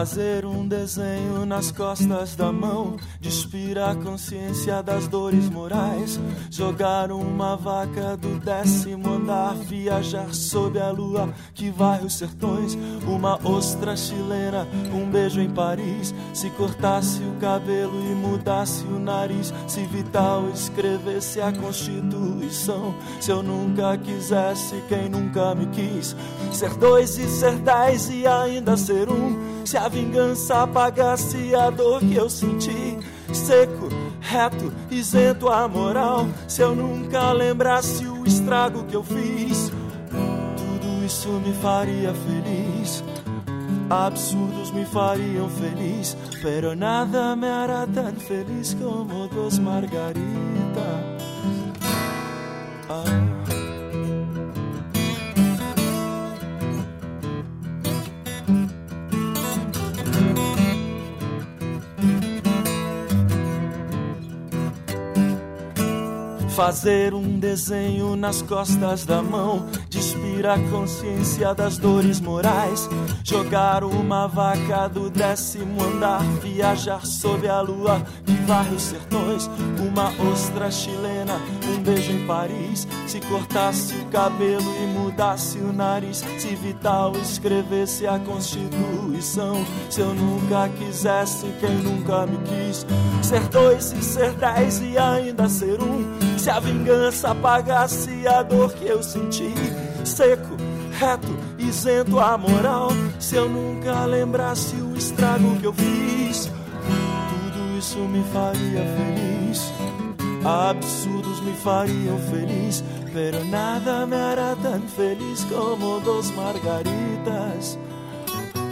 Fazer um desenho nas costas da mão, despir a consciência das dores morais. Jogar uma vaca do décimo andar, viajar sob a lua que varre os sertões. Uma ostra chilena, um beijo em Paris. Se cortasse o cabelo e mudasse o nariz, se Vital escrevesse a Constituição. Se eu nunca quisesse quem nunca me quis, ser dois e ser dez e ainda ser um. Se a vingança apagasse a dor que eu senti, seco, reto, isento a moral. Se eu nunca lembrasse o estrago que eu fiz, tudo isso me faria feliz. Absurdos me fariam feliz, pero nada me hará tan feliz como dos margaritas. Ah. Fazer um desenho nas costas da mão, despir a consciência das dores morais. Jogar uma vaca do décimo andar, viajar sob a lua que varre os sertões. Uma ostra chilena, um beijo em Paris. Se cortasse o cabelo e mudasse o nariz, se Vital escrevesse a Constituição. Se eu nunca quisesse quem nunca me quis, ser dois e ser dez e ainda ser um. Se a vingança apagasse a dor que eu senti, seco, reto, isento a moral. Se eu nunca lembrasse o estrago que eu fiz, tudo isso me faria feliz. Absurdos me fariam feliz, pero nada me hará tan feliz como dos margaritas,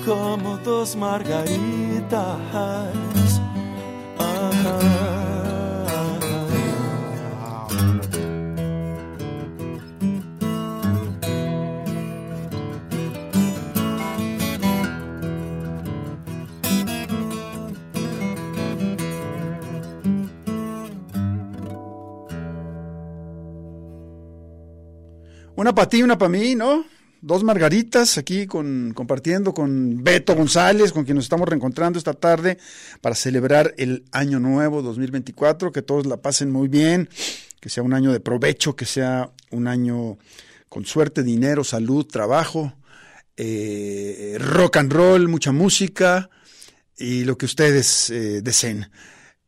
como dos margaritas. Ah, Una para ti, una para mí, ¿no? Dos margaritas aquí con, compartiendo con Beto González, con quien nos estamos reencontrando esta tarde para celebrar el año nuevo 2024. Que todos la pasen muy bien, que sea un año de provecho, que sea un año con suerte, dinero, salud, trabajo, eh, rock and roll, mucha música y lo que ustedes eh, deseen.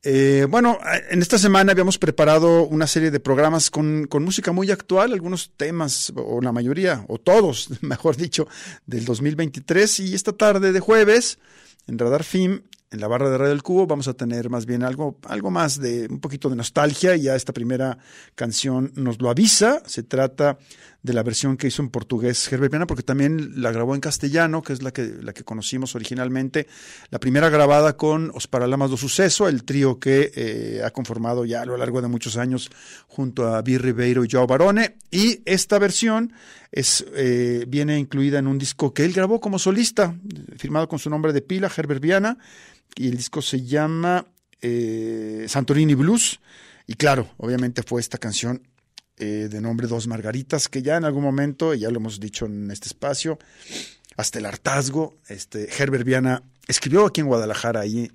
Eh, bueno, en esta semana habíamos preparado una serie de programas con, con, música muy actual, algunos temas, o la mayoría, o todos, mejor dicho, del 2023. Y esta tarde de jueves, en Radar Film, en la barra de Radio del Cubo, vamos a tener más bien algo, algo más de un poquito de nostalgia. Ya esta primera canción nos lo avisa. Se trata de la versión que hizo en portugués Herbert Viana, porque también la grabó en castellano, que es la que, la que conocimos originalmente. La primera grabada con Os Paralamas do Suceso, el trío que eh, ha conformado ya a lo largo de muchos años junto a Bill Ribeiro y Joao Barone. Y esta versión es, eh, viene incluida en un disco que él grabó como solista, firmado con su nombre de pila, Herbert Viana, y el disco se llama eh, Santorini Blues. Y claro, obviamente fue esta canción eh, de nombre Dos Margaritas, que ya en algún momento, ya lo hemos dicho en este espacio, hasta el hartazgo, este, Herbert Viana escribió aquí en Guadalajara, ahí,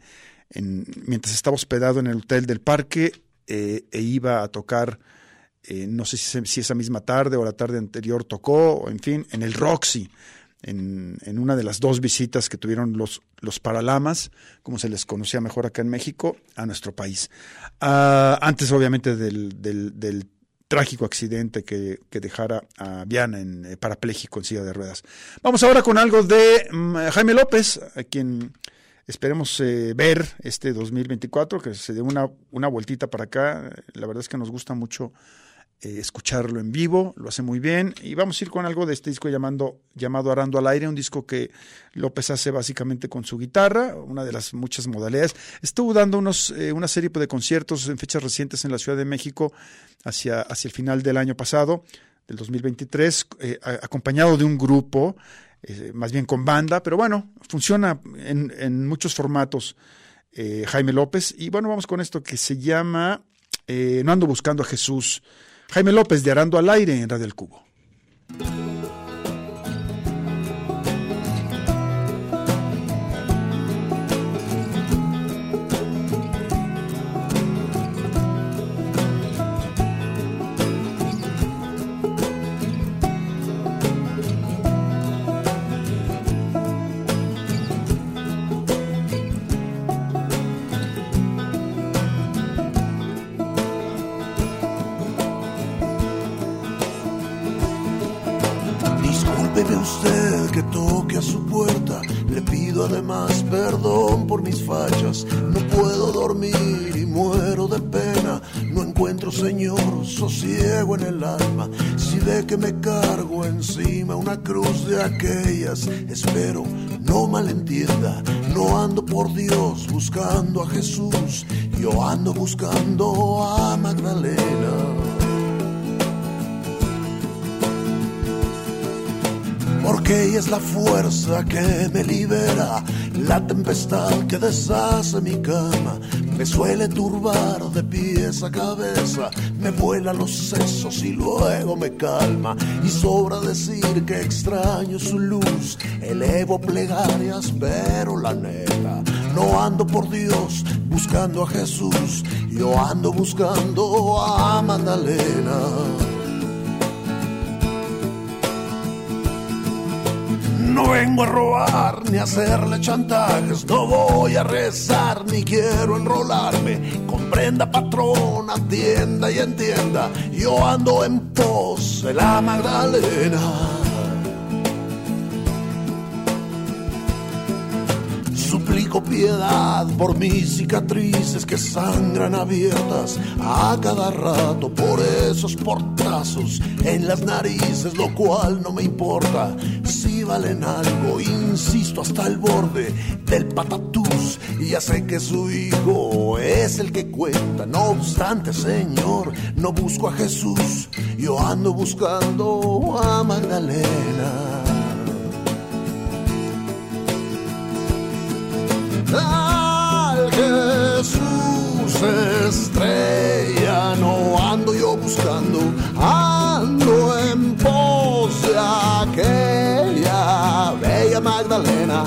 en, mientras estaba hospedado en el Hotel del Parque, eh, e iba a tocar, eh, no sé si, si, esa misma tarde o la tarde anterior tocó, en fin, en el Roxy, en, una de las dos visitas que tuvieron los, los Paralamas, como se les conocía mejor acá en México, a nuestro país. Uh, antes, obviamente, del, del trágico accidente que, dejara a Viana en eh, parapléjico en silla de ruedas. Vamos ahora con algo de mm, Jaime López, a quien esperemos eh, ver este 2024, que se dé una, una vueltita para acá. La verdad es que nos gusta mucho eh, escucharlo en vivo, lo hace muy bien. Y vamos a ir con algo de este disco llamando, llamado Arando al Aire, un disco que López hace básicamente con su guitarra, una de las muchas modalidades. Estuvo dando unos, eh, una serie de conciertos en fechas recientes en la Ciudad de México hacia, hacia el final del año pasado, del 2023, eh, acompañado de un grupo, más bien con banda, pero bueno, funciona en, en muchos formatos. Jaime López. Y bueno, vamos con esto que se llama No ando buscando a Jesús. Jaime López de Arando al Aire en Radio El Cubo. No puedo dormir y muero de pena. No encuentro, Señor, sosiego en el alma. Si ve que me cargo encima una cruz de aquellas, espero no malentienda. No ando por Dios buscando a Jesús. Yo ando buscando a Magdalena. Porque ella es la fuerza que me libera, la tempestad que deshace mi cama, me suele turbar de pies a cabeza, me vuela los sesos y luego me calma, y sobra decir que extraño su luz, elevo plegarias, pero la neta, no ando por Dios buscando a Jesús, yo ando buscando a Magdalena. No vengo a robar ni a hacerle chantajes, no voy a rezar ni quiero enrolarme. Comprenda patrón, atienda y entienda, yo ando en pos de la Magdalena. Piedad por mis cicatrices que sangran abiertas a cada rato por esos portazos en las narices, lo cual no me importa si valen algo, insisto hasta el borde del patatús y ya sé que su hijo es el que cuenta, no obstante Señor, no busco a Jesús, yo ando buscando a Magdalena. Al Jesús estrella, no ando yo buscando, ando en pos de aquella bella Magdalena,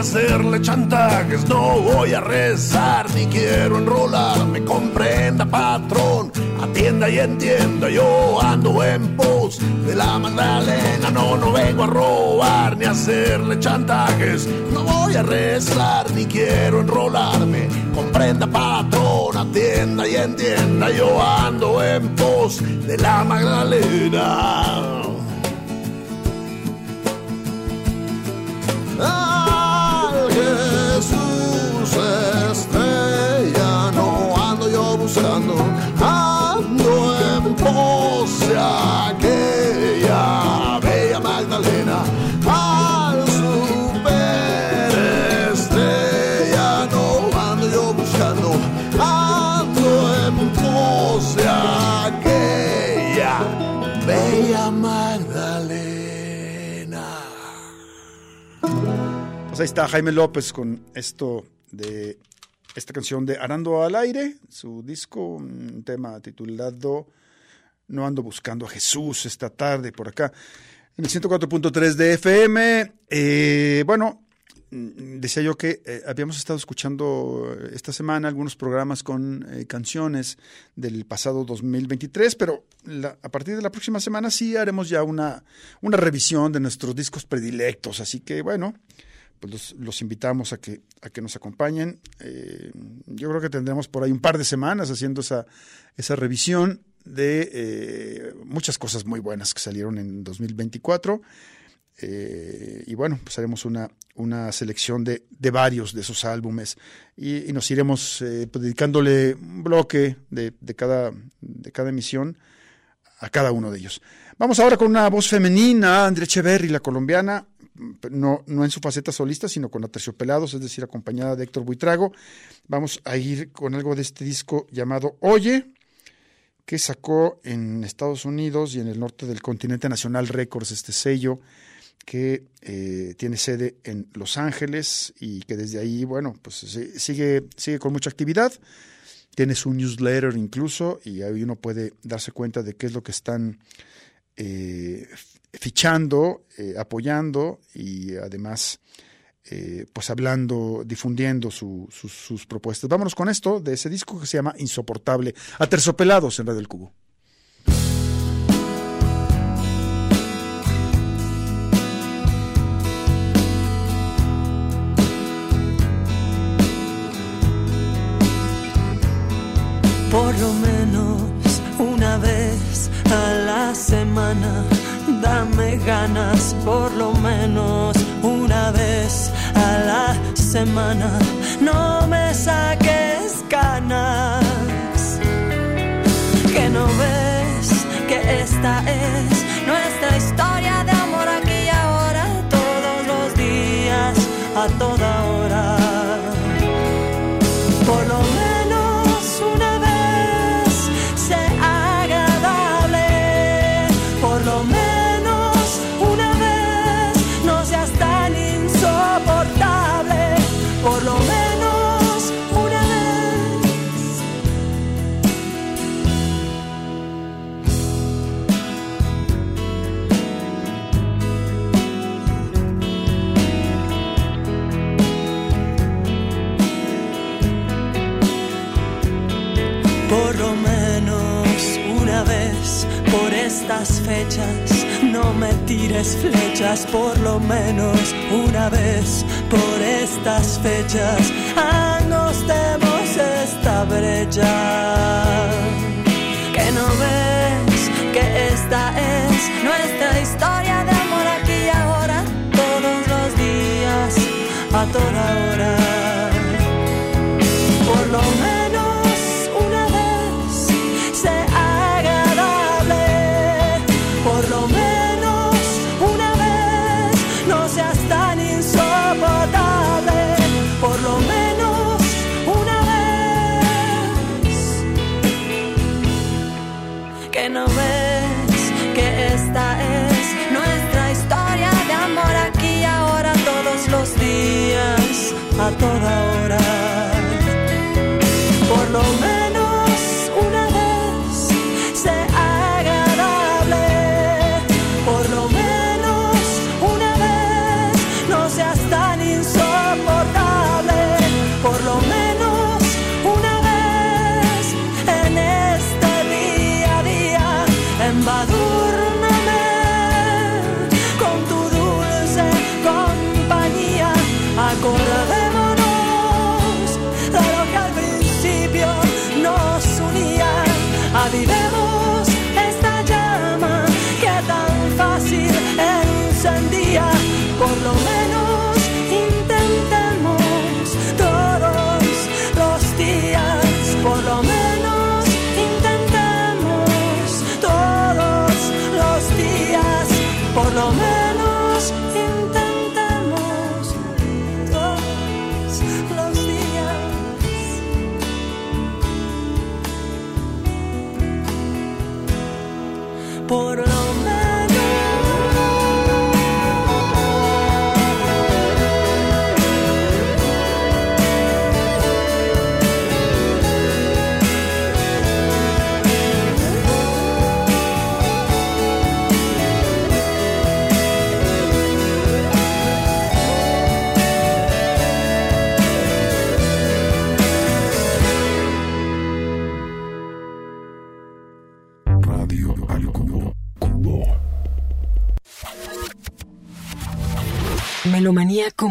hacerle chantajes, no voy a rezar ni quiero enrolarme, comprenda patrón, atienda y entienda, yo ando en pos de la Magdalena, no, no vengo a robar ni a hacerle chantajes, no voy a rezar ni quiero enrolarme, comprenda patrón, atienda y entienda, yo ando en pos de la Magdalena luz estrella, no ando yo buscando, ando en pos de aquella bella Magdalena. Al superestrella, no ando yo buscando, ando en pos de aquella bella Magdalena. Pues ahí está Jaime López con esto de esta canción de Arando al aire, su disco, un tema titulado No ando buscando a Jesús esta tarde por acá. En el 104.3 de FM. Eh, bueno, Mm, decía yo que eh, habíamos estado escuchando eh, esta semana algunos programas con eh, canciones del pasado 2023, pero a partir de la próxima semana sí haremos ya una, una revisión de nuestros discos predilectos. Así que bueno, pues los, invitamos a que, a que nos acompañen. yo creo que tendremos por ahí un par de semanas haciendo esa, esa revisión de muchas cosas muy buenas que salieron en 2024. Eh, y bueno, pues haremos una, una selección de, de varios de esos álbumes y, nos iremos eh, pues, dedicándole un bloque de, de, cada, de cada emisión a cada uno de ellos. Vamos ahora con una voz femenina, Andrea Echeverry, la colombiana, no, no en su faceta solista, sino con Aterciopelados, es decir, acompañada de Héctor Buitrago. Vamos a ir con algo de este disco llamado Oye, que sacó en Estados Unidos y en el norte del continente Nacional Records, este sello que eh, tiene sede en Los Ángeles y que desde ahí, bueno, pues sigue, sigue con mucha actividad. Tiene su newsletter incluso y ahí uno puede darse cuenta de qué es lo que están eh, fichando, eh, apoyando y además pues hablando, difundiendo sus propuestas. Vámonos con esto de ese disco que se llama Insoportable, Atersopelados en Radio del Cubo. por lo menos una vez a la semana. Dame ganas por lo menos una vez a la semana. No me saques ganas. Que no ves que esta es nuestra historia de amor aquí y ahora, todos los días, a toda estas fechas. No me tires flechas por lo menos una vez por estas fechas. Angostemos esta brecha. Que no ves que esta es nuestra historia de amor aquí y ahora, todos los días, a toda hora.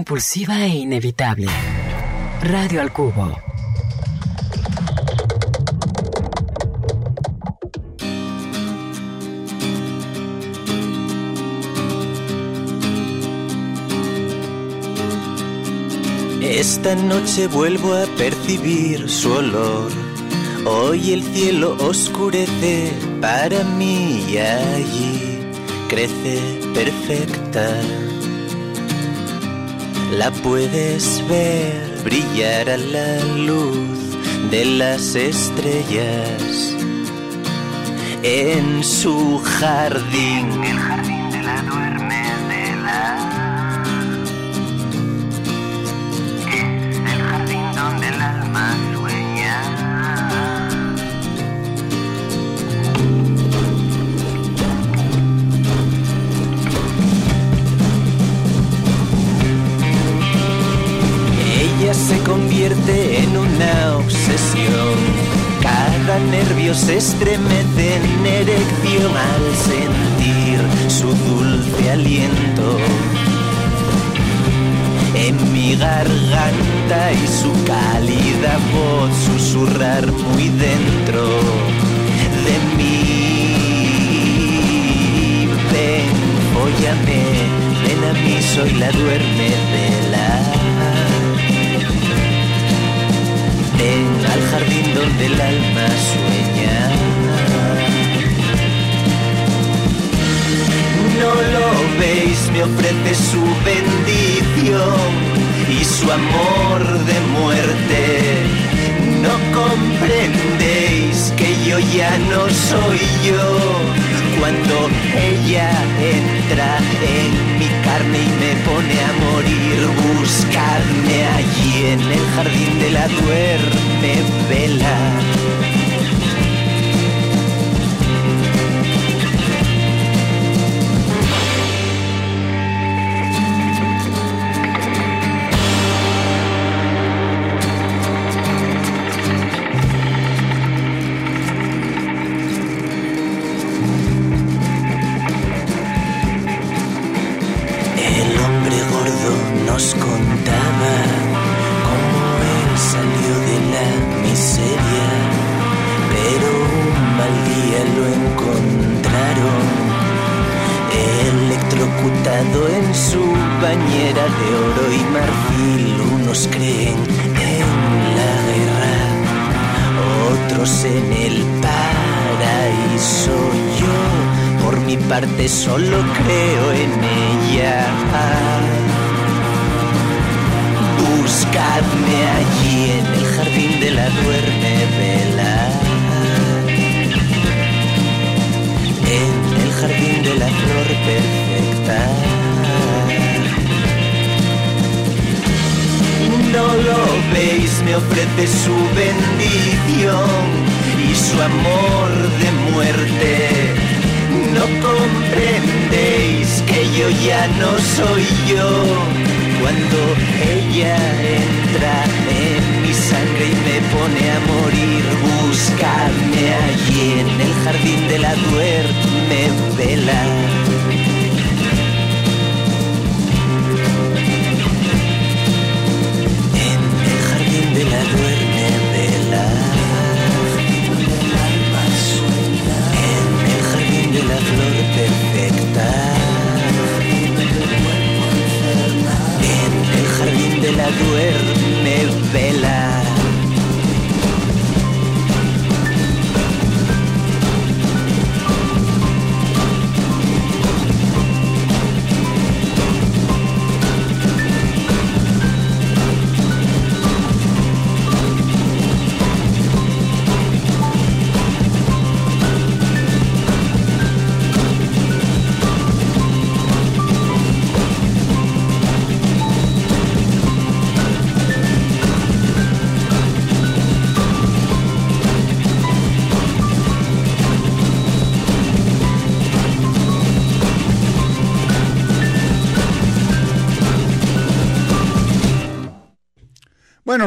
Compulsiva e inevitable. Radio al Cubo. Esta noche vuelvo a percibir su olor. Hoy el cielo oscurece para mí y allí crece perfecta. La puedes ver brillar a la luz de las estrellas en su jardín. El jardín de la duerme en una obsesión. Cada nervio se estremece en erección al sentir su dulce aliento en mi garganta y su cálida voz susurrar muy dentro de mí. Ven, óyame, ven a mí, soy la duerme de la. Ven al jardín donde el alma sueña. no lo veis, me ofrece su bendición y su amor de muerte. No comprendéis que yo ya no soy yo cuando ella entra en mi carne y me pone a morir. Buscarme allí en el jardín de la duerme vela. Solo creo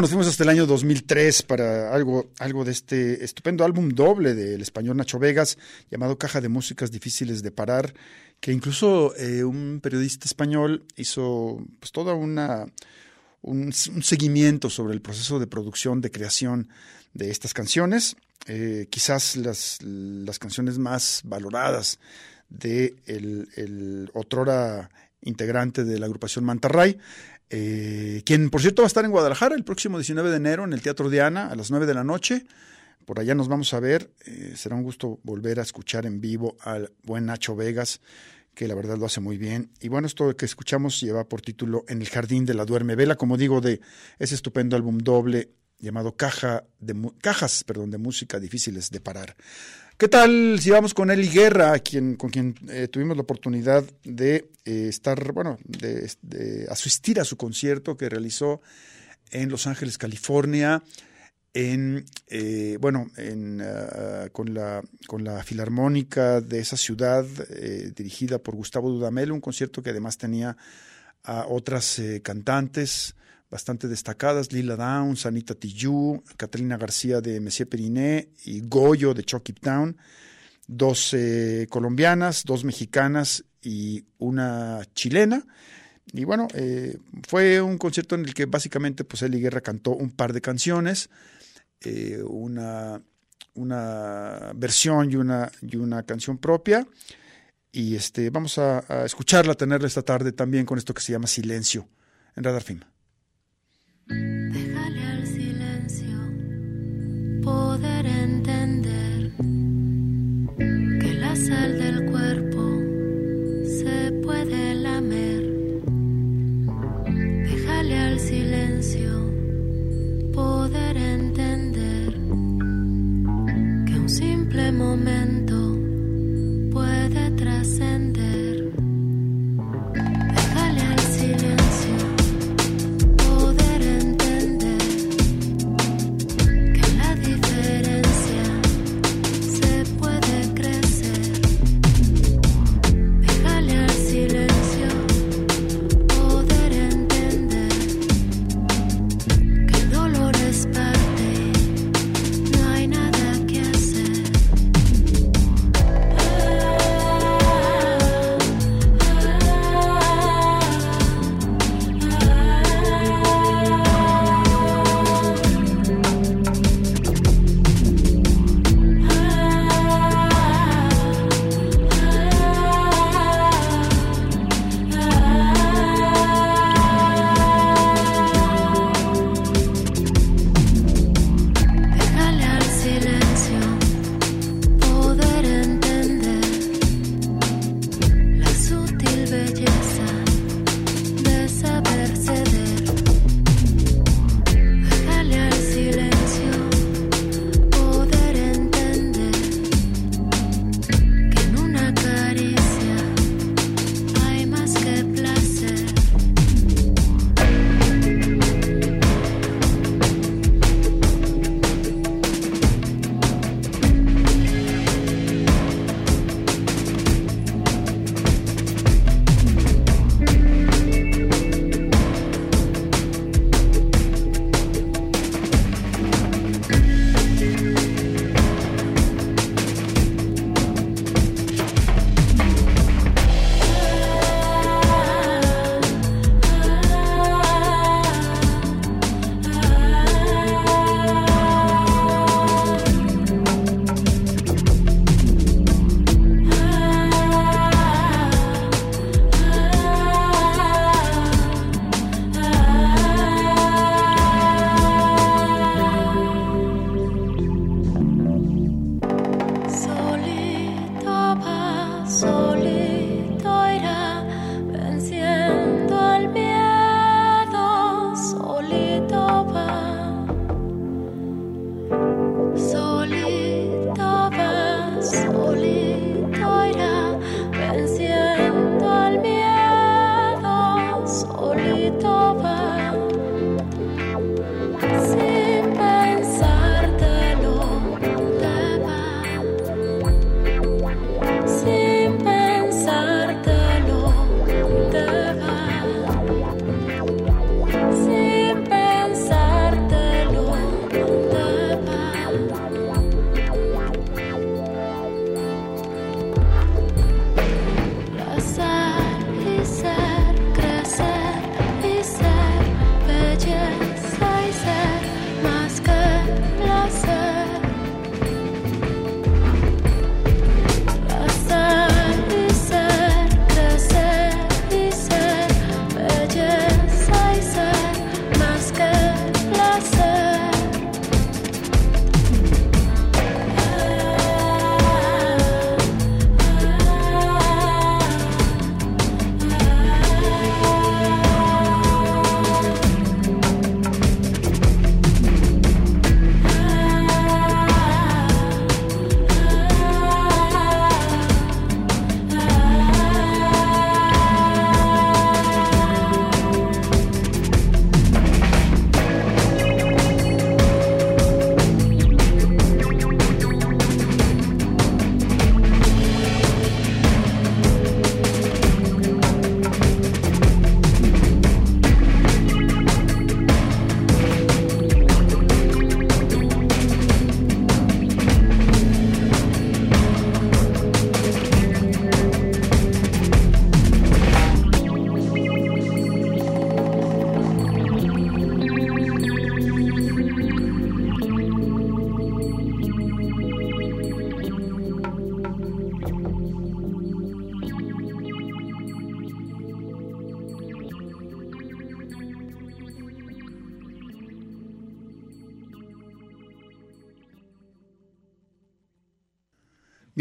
nos fuimos hasta el año 2003 para algo, algo de este estupendo álbum doble del español Nacho Vegas llamado Caja de Músicas Difíciles de Parar, que incluso eh, un periodista español hizo pues toda una un, seguimiento sobre el proceso de producción, de creación de estas canciones, eh, quizás las, las, canciones más valoradas de el, el otrora integrante de la agrupación Mantarray, eh, quien por cierto va a estar en Guadalajara el próximo 19 de enero en el Teatro Diana a las 9 de la noche. Por allá nos vamos a ver. Eh, será un gusto volver a escuchar en vivo al buen Nacho Vegas, que la verdad lo hace muy bien. Y bueno, esto que escuchamos lleva por título En el Jardín de la Duerme Vela, como digo, de ese estupendo álbum doble llamado Caja de, Cajas perdón, de Música Difíciles de Parar. ¿Qué tal si vamos con Eli Guerra, quien, con quien eh, tuvimos la oportunidad de eh, estar, bueno, de, asistir a su concierto que realizó en Los Ángeles, California, en, eh, bueno, en, uh, con, la, con la Filarmónica de esa ciudad, eh, dirigida por Gustavo Dudamel, un concierto que además tenía a otras cantantes, bastante destacadas, Lila Downs, Anita Tijoux, Catalina García de Messier Periné y Goyo de Chucky Town, dos eh, colombianas, dos mexicanas y una chilena. Y bueno, eh, fue un concierto en el que básicamente pues Eli Guerra cantó un par de canciones, eh, una, una versión y una, y una canción propia. Y este, vamos a, a escucharla, tenerla esta tarde también con esto que se llama Silencio en Radar Film. Déjale al silencio poder entender que la sal del cuerpo se puede lamer. Déjale al silencio poder entender que un simple momento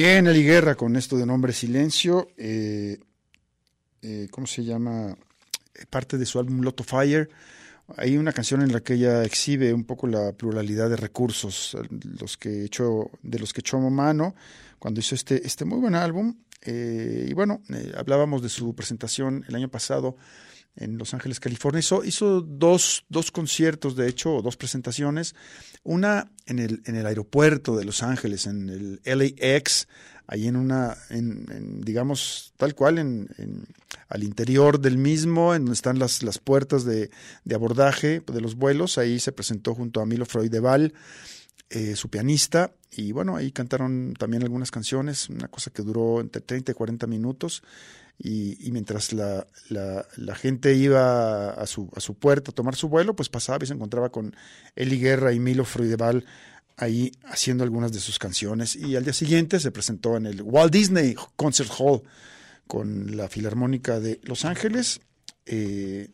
Bien, Eli Guerra con esto de nombre Silencio. eh, eh, ¿Cómo se llama? Eh, Parte de su álbum Lotto Fire. Hay una canción en la que ella exhibe un poco la pluralidad de recursos, los que echó, de los que echó mano cuando hizo este, este muy buen álbum. Eh, y bueno, eh, hablábamos de su presentación el año pasado en Los Ángeles, California. Hizo, dos, dos conciertos, de hecho, dos presentaciones. Una en el, en el aeropuerto de Los Ángeles, en el LAX, ahí en una, en, digamos, tal cual, en, en- al interior del mismo, en donde están las, las puertas de, de abordaje de los vuelos. Ahí se presentó junto a Milo Freudeval, eh, su pianista, y bueno, ahí cantaron también algunas canciones, una cosa que duró entre 30 y 40 minutos. Y, y mientras la, la, gente iba a su, a su puerta a tomar su vuelo, pues pasaba y se encontraba con Eli Guerra y Milo Freudeval ahí haciendo algunas de sus canciones. Y al día siguiente se presentó en el Walt Disney Concert Hall con la Filarmónica de Los Ángeles, eh,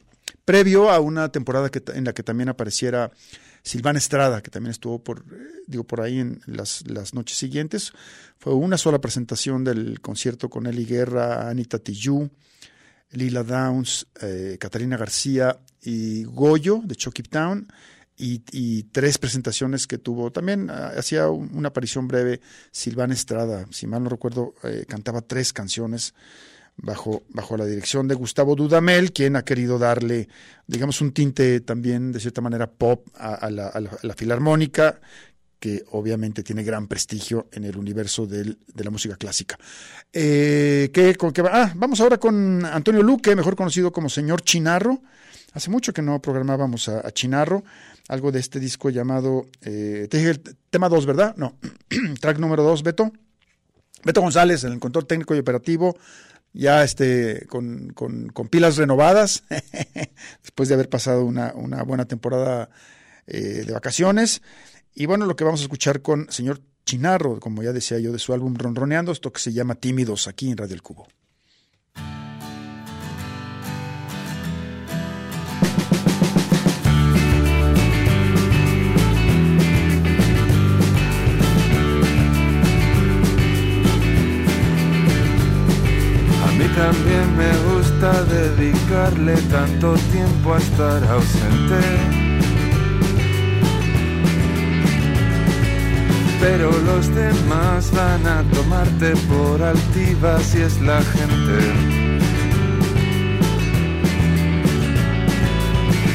previo a una temporada que, en la que también apareciera Silvana Estrada, que también estuvo por, eh, digo, por ahí en las, las noches siguientes. Fue una sola presentación del concierto con Eli Guerra, Anita Tijoux, Lila Downs, eh, Catalina García y Goyo de Chucky Town. Y, tres presentaciones que tuvo. También ah, hacía un- una aparición breve Silvana Estrada, si mal no recuerdo, eh, cantaba tres canciones bajo, bajo la dirección de Gustavo Dudamel, quien ha querido darle, digamos, un tinte también, de cierta manera, pop a, la, a la- filarmónica, que obviamente tiene gran prestigio en el universo de la música clásica. Eh, ¿qué- con qué va? Ah, vamos ahora con Antonio Luque, mejor conocido como señor Chinarro. Hace mucho que no programábamos a, a Chinarro, algo de este disco llamado, eh, te dije el tema 2, ¿verdad? No, track número 2, Beto. Beto González, en el control técnico y operativo, ya este, con, con- pilas renovadas, después de haber pasado una, una buena temporada eh, de vacaciones. Y bueno, lo que vamos a escuchar con señor Chinarro, como ya decía yo, de su álbum Ronroneando, esto que se llama Tímidos, aquí en Radio El Cubo. También me gusta dedicarle tanto tiempo a estar ausente. Pero los demás van a tomarte por altiva si es la gente.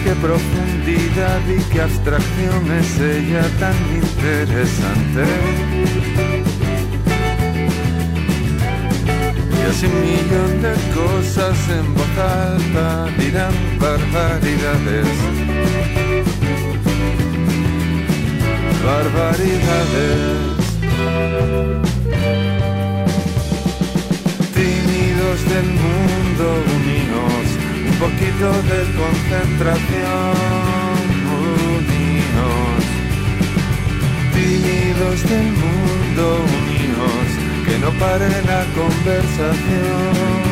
Qué profundidad y qué abstracción es ella tan interesante. Y así un millón de cosas en voz alta dirán barbaridades. Barbaridades. Tímidos del mundo unidos, un poquito de concentración unidos. Tímidos del mundo unidos, no pare la conversación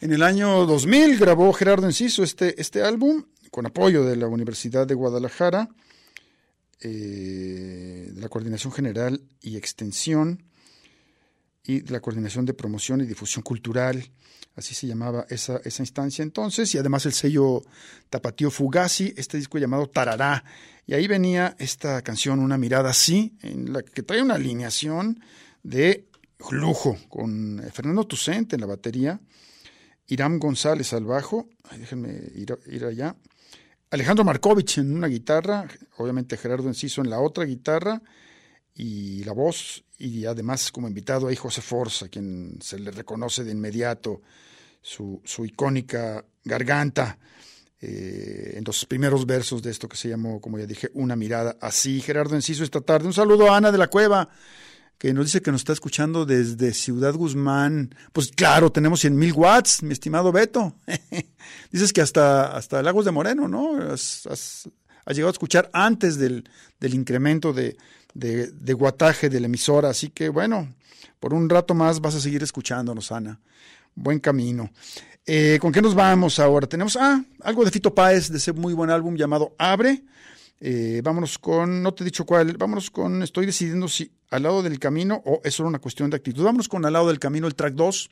En el año 2000 grabó Gerardo Enciso este, este álbum con apoyo de la Universidad de Guadalajara, eh, de la Coordinación General y Extensión y de la Coordinación de Promoción y Difusión Cultural, así se llamaba esa, esa instancia entonces, y además el sello Tapatío Fugazi, este disco llamado Tarará, y ahí venía esta canción, Una mirada así, en la que trae una alineación de lujo, con Fernando Tucent en la batería, Irán González al bajo, déjenme ir, allá. Alejandro Markovich en una guitarra, obviamente Gerardo Enciso en la otra guitarra y la voz, y además como invitado ahí José Forza, quien se le reconoce de inmediato su, su icónica garganta eh, en los primeros versos de esto que se llamó, como ya dije, Una mirada así. Gerardo Enciso esta tarde. Un saludo a Ana de la Cueva, que nos dice que nos está escuchando desde Ciudad Guzmán. Pues claro, tenemos 100 mil watts, mi estimado Beto. Dices que hasta, hasta Lagos de Moreno, ¿no? Has, llegado a escuchar antes del, del incremento de, de, de guataje de la emisora. Así que bueno, por un rato más vas a seguir escuchándonos, Ana. Buen camino. Eh, ¿Con qué nos vamos ahora? Tenemos ah, algo de Fito Páez, de ese muy buen álbum llamado Abre. Eh, vámonos con, no te he dicho cuál, vámonos con, estoy decidiendo si al lado del camino o es solo una cuestión de actitud. Vámonos con al lado del camino, el track 2.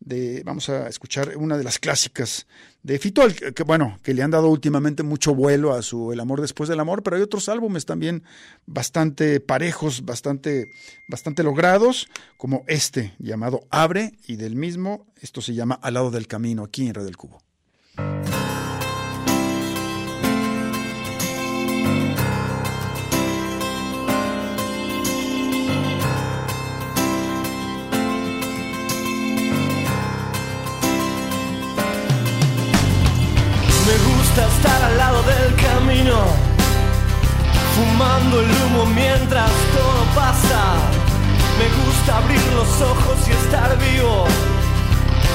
De, vamos a escuchar una de las clásicas de Fito, que, bueno, que le han dado últimamente mucho vuelo a su El amor después del amor, pero hay otros álbumes también bastante parejos, bastante, bastante logrados, como este llamado Abre, y del mismo, esto se llama Al lado del camino, aquí en Red del Cubo. Al lado del camino, fumando el humo mientras todo pasa. Me gusta abrir los ojos y estar vivo,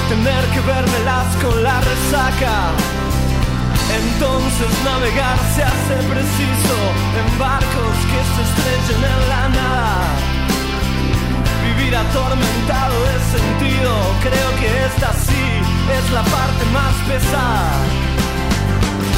tener que vérmelas con la resaca. Entonces navegar se hace preciso en barcos que se estrellen en la nada. Vivir atormentado de sentido, creo que esta sí es la parte más pesada.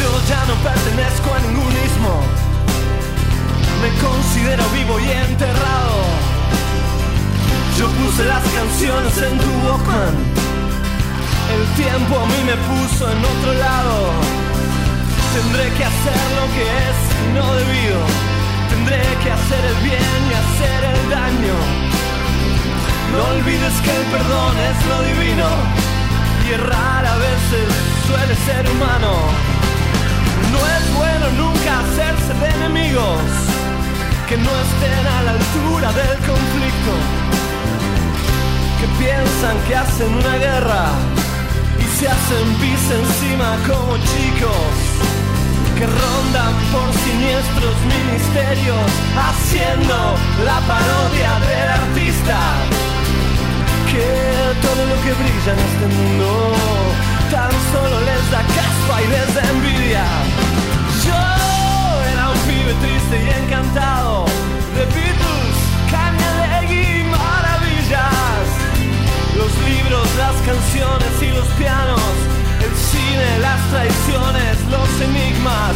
Yo ya no pertenezco a ningún ismo. Me considero vivo y enterrado. Yo puse las canciones en tu Walkman. El tiempo a mí me puso en otro lado. Tendré que hacer lo que es no debido. Tendré que hacer el bien y hacer el daño. No olvides que el perdón es lo divino. Y errar a veces suele ser humano. No es bueno nunca hacerse de enemigos que no estén a la altura del conflicto, que piensan que hacen una guerra y se hacen pis encima como chicos, que rondan por siniestros ministerios haciendo la parodia del artista, que todo lo que brilla en este mundo tan solo les da caspa y les da envidia. Yo era un pibe triste y encantado de Beatles, Kanye y maravillas. Los libros, las canciones y los pianos, el cine, las traiciones, los enigmas.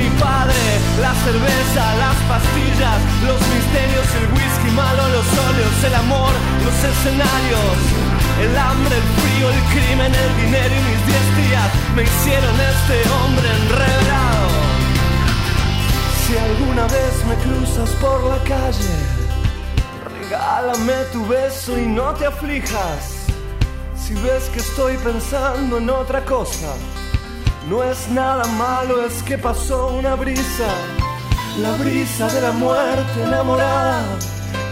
Mi padre, la cerveza, las pastillas, los misterios, el whisky malo, los óleos, el amor, los escenarios. El hambre, el frío, el crimen, el dinero y mis diez días me hicieron este hombre enredado. Si alguna vez me cruzas por la calle, regálame tu beso y no te aflijas. Si ves que estoy pensando en otra cosa, no es nada malo, es que pasó una brisa, la brisa de la muerte enamorada,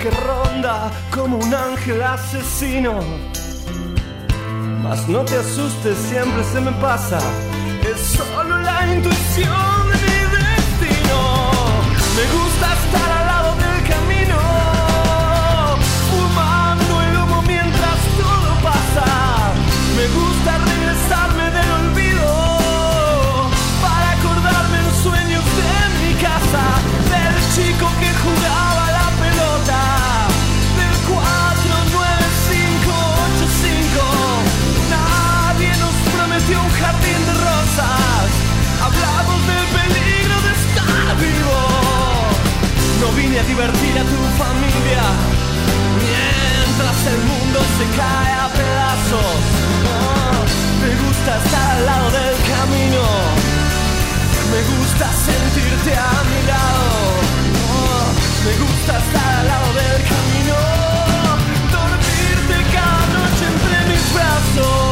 que ronda como un ángel asesino. Mas no te asustes, siempre se me pasa. Es solo la intuición de mi destino. Me gusta estar a divertir a tu familia. Mientras el mundo se cae a pedazos. Me gusta estar al lado del camino. Me gusta sentirte a mi lado. Me gusta estar al lado del camino. Dormirte cada noche entre mis brazos.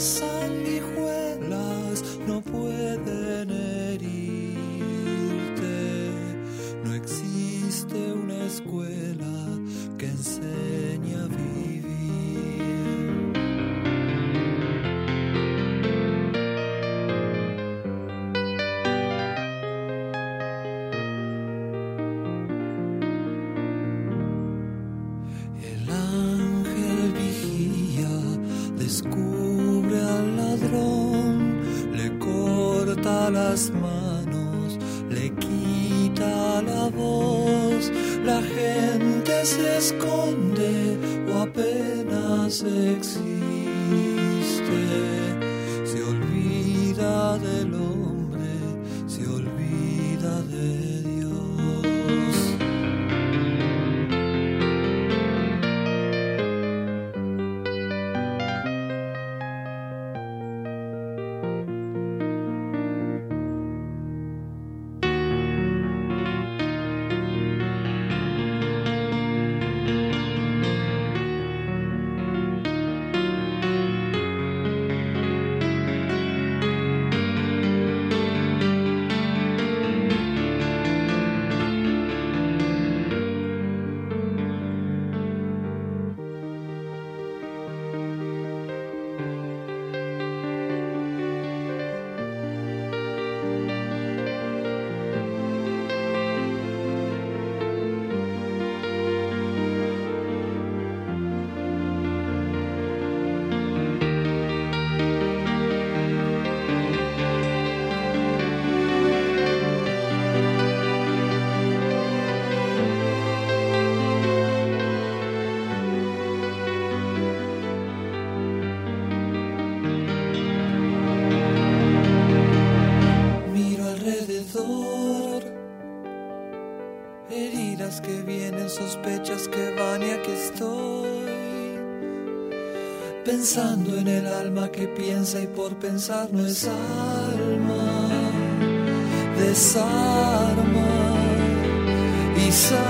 Sanguijuelas no pueden Pensando en el alma que piensa y por pensar no es alma, desarma y sangra.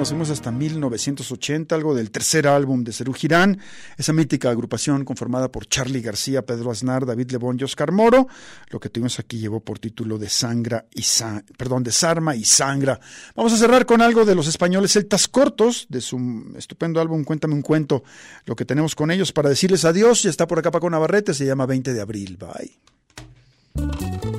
Nos fuimos hasta 1980, algo del tercer álbum de Cerú Girán, esa mítica agrupación conformada por Charlie García, Pedro Aznar, David Lebón y Oscar Moro. Lo que tuvimos aquí llevó por título de Sangra y Sa- perdón, de Sarma y Sangra. Vamos a cerrar con algo de los españoles celtas cortos, de su estupendo álbum Cuéntame un cuento. Lo que tenemos con ellos para decirles adiós, ya está por acá Paco Navarrete, se llama 20 de abril. Bye.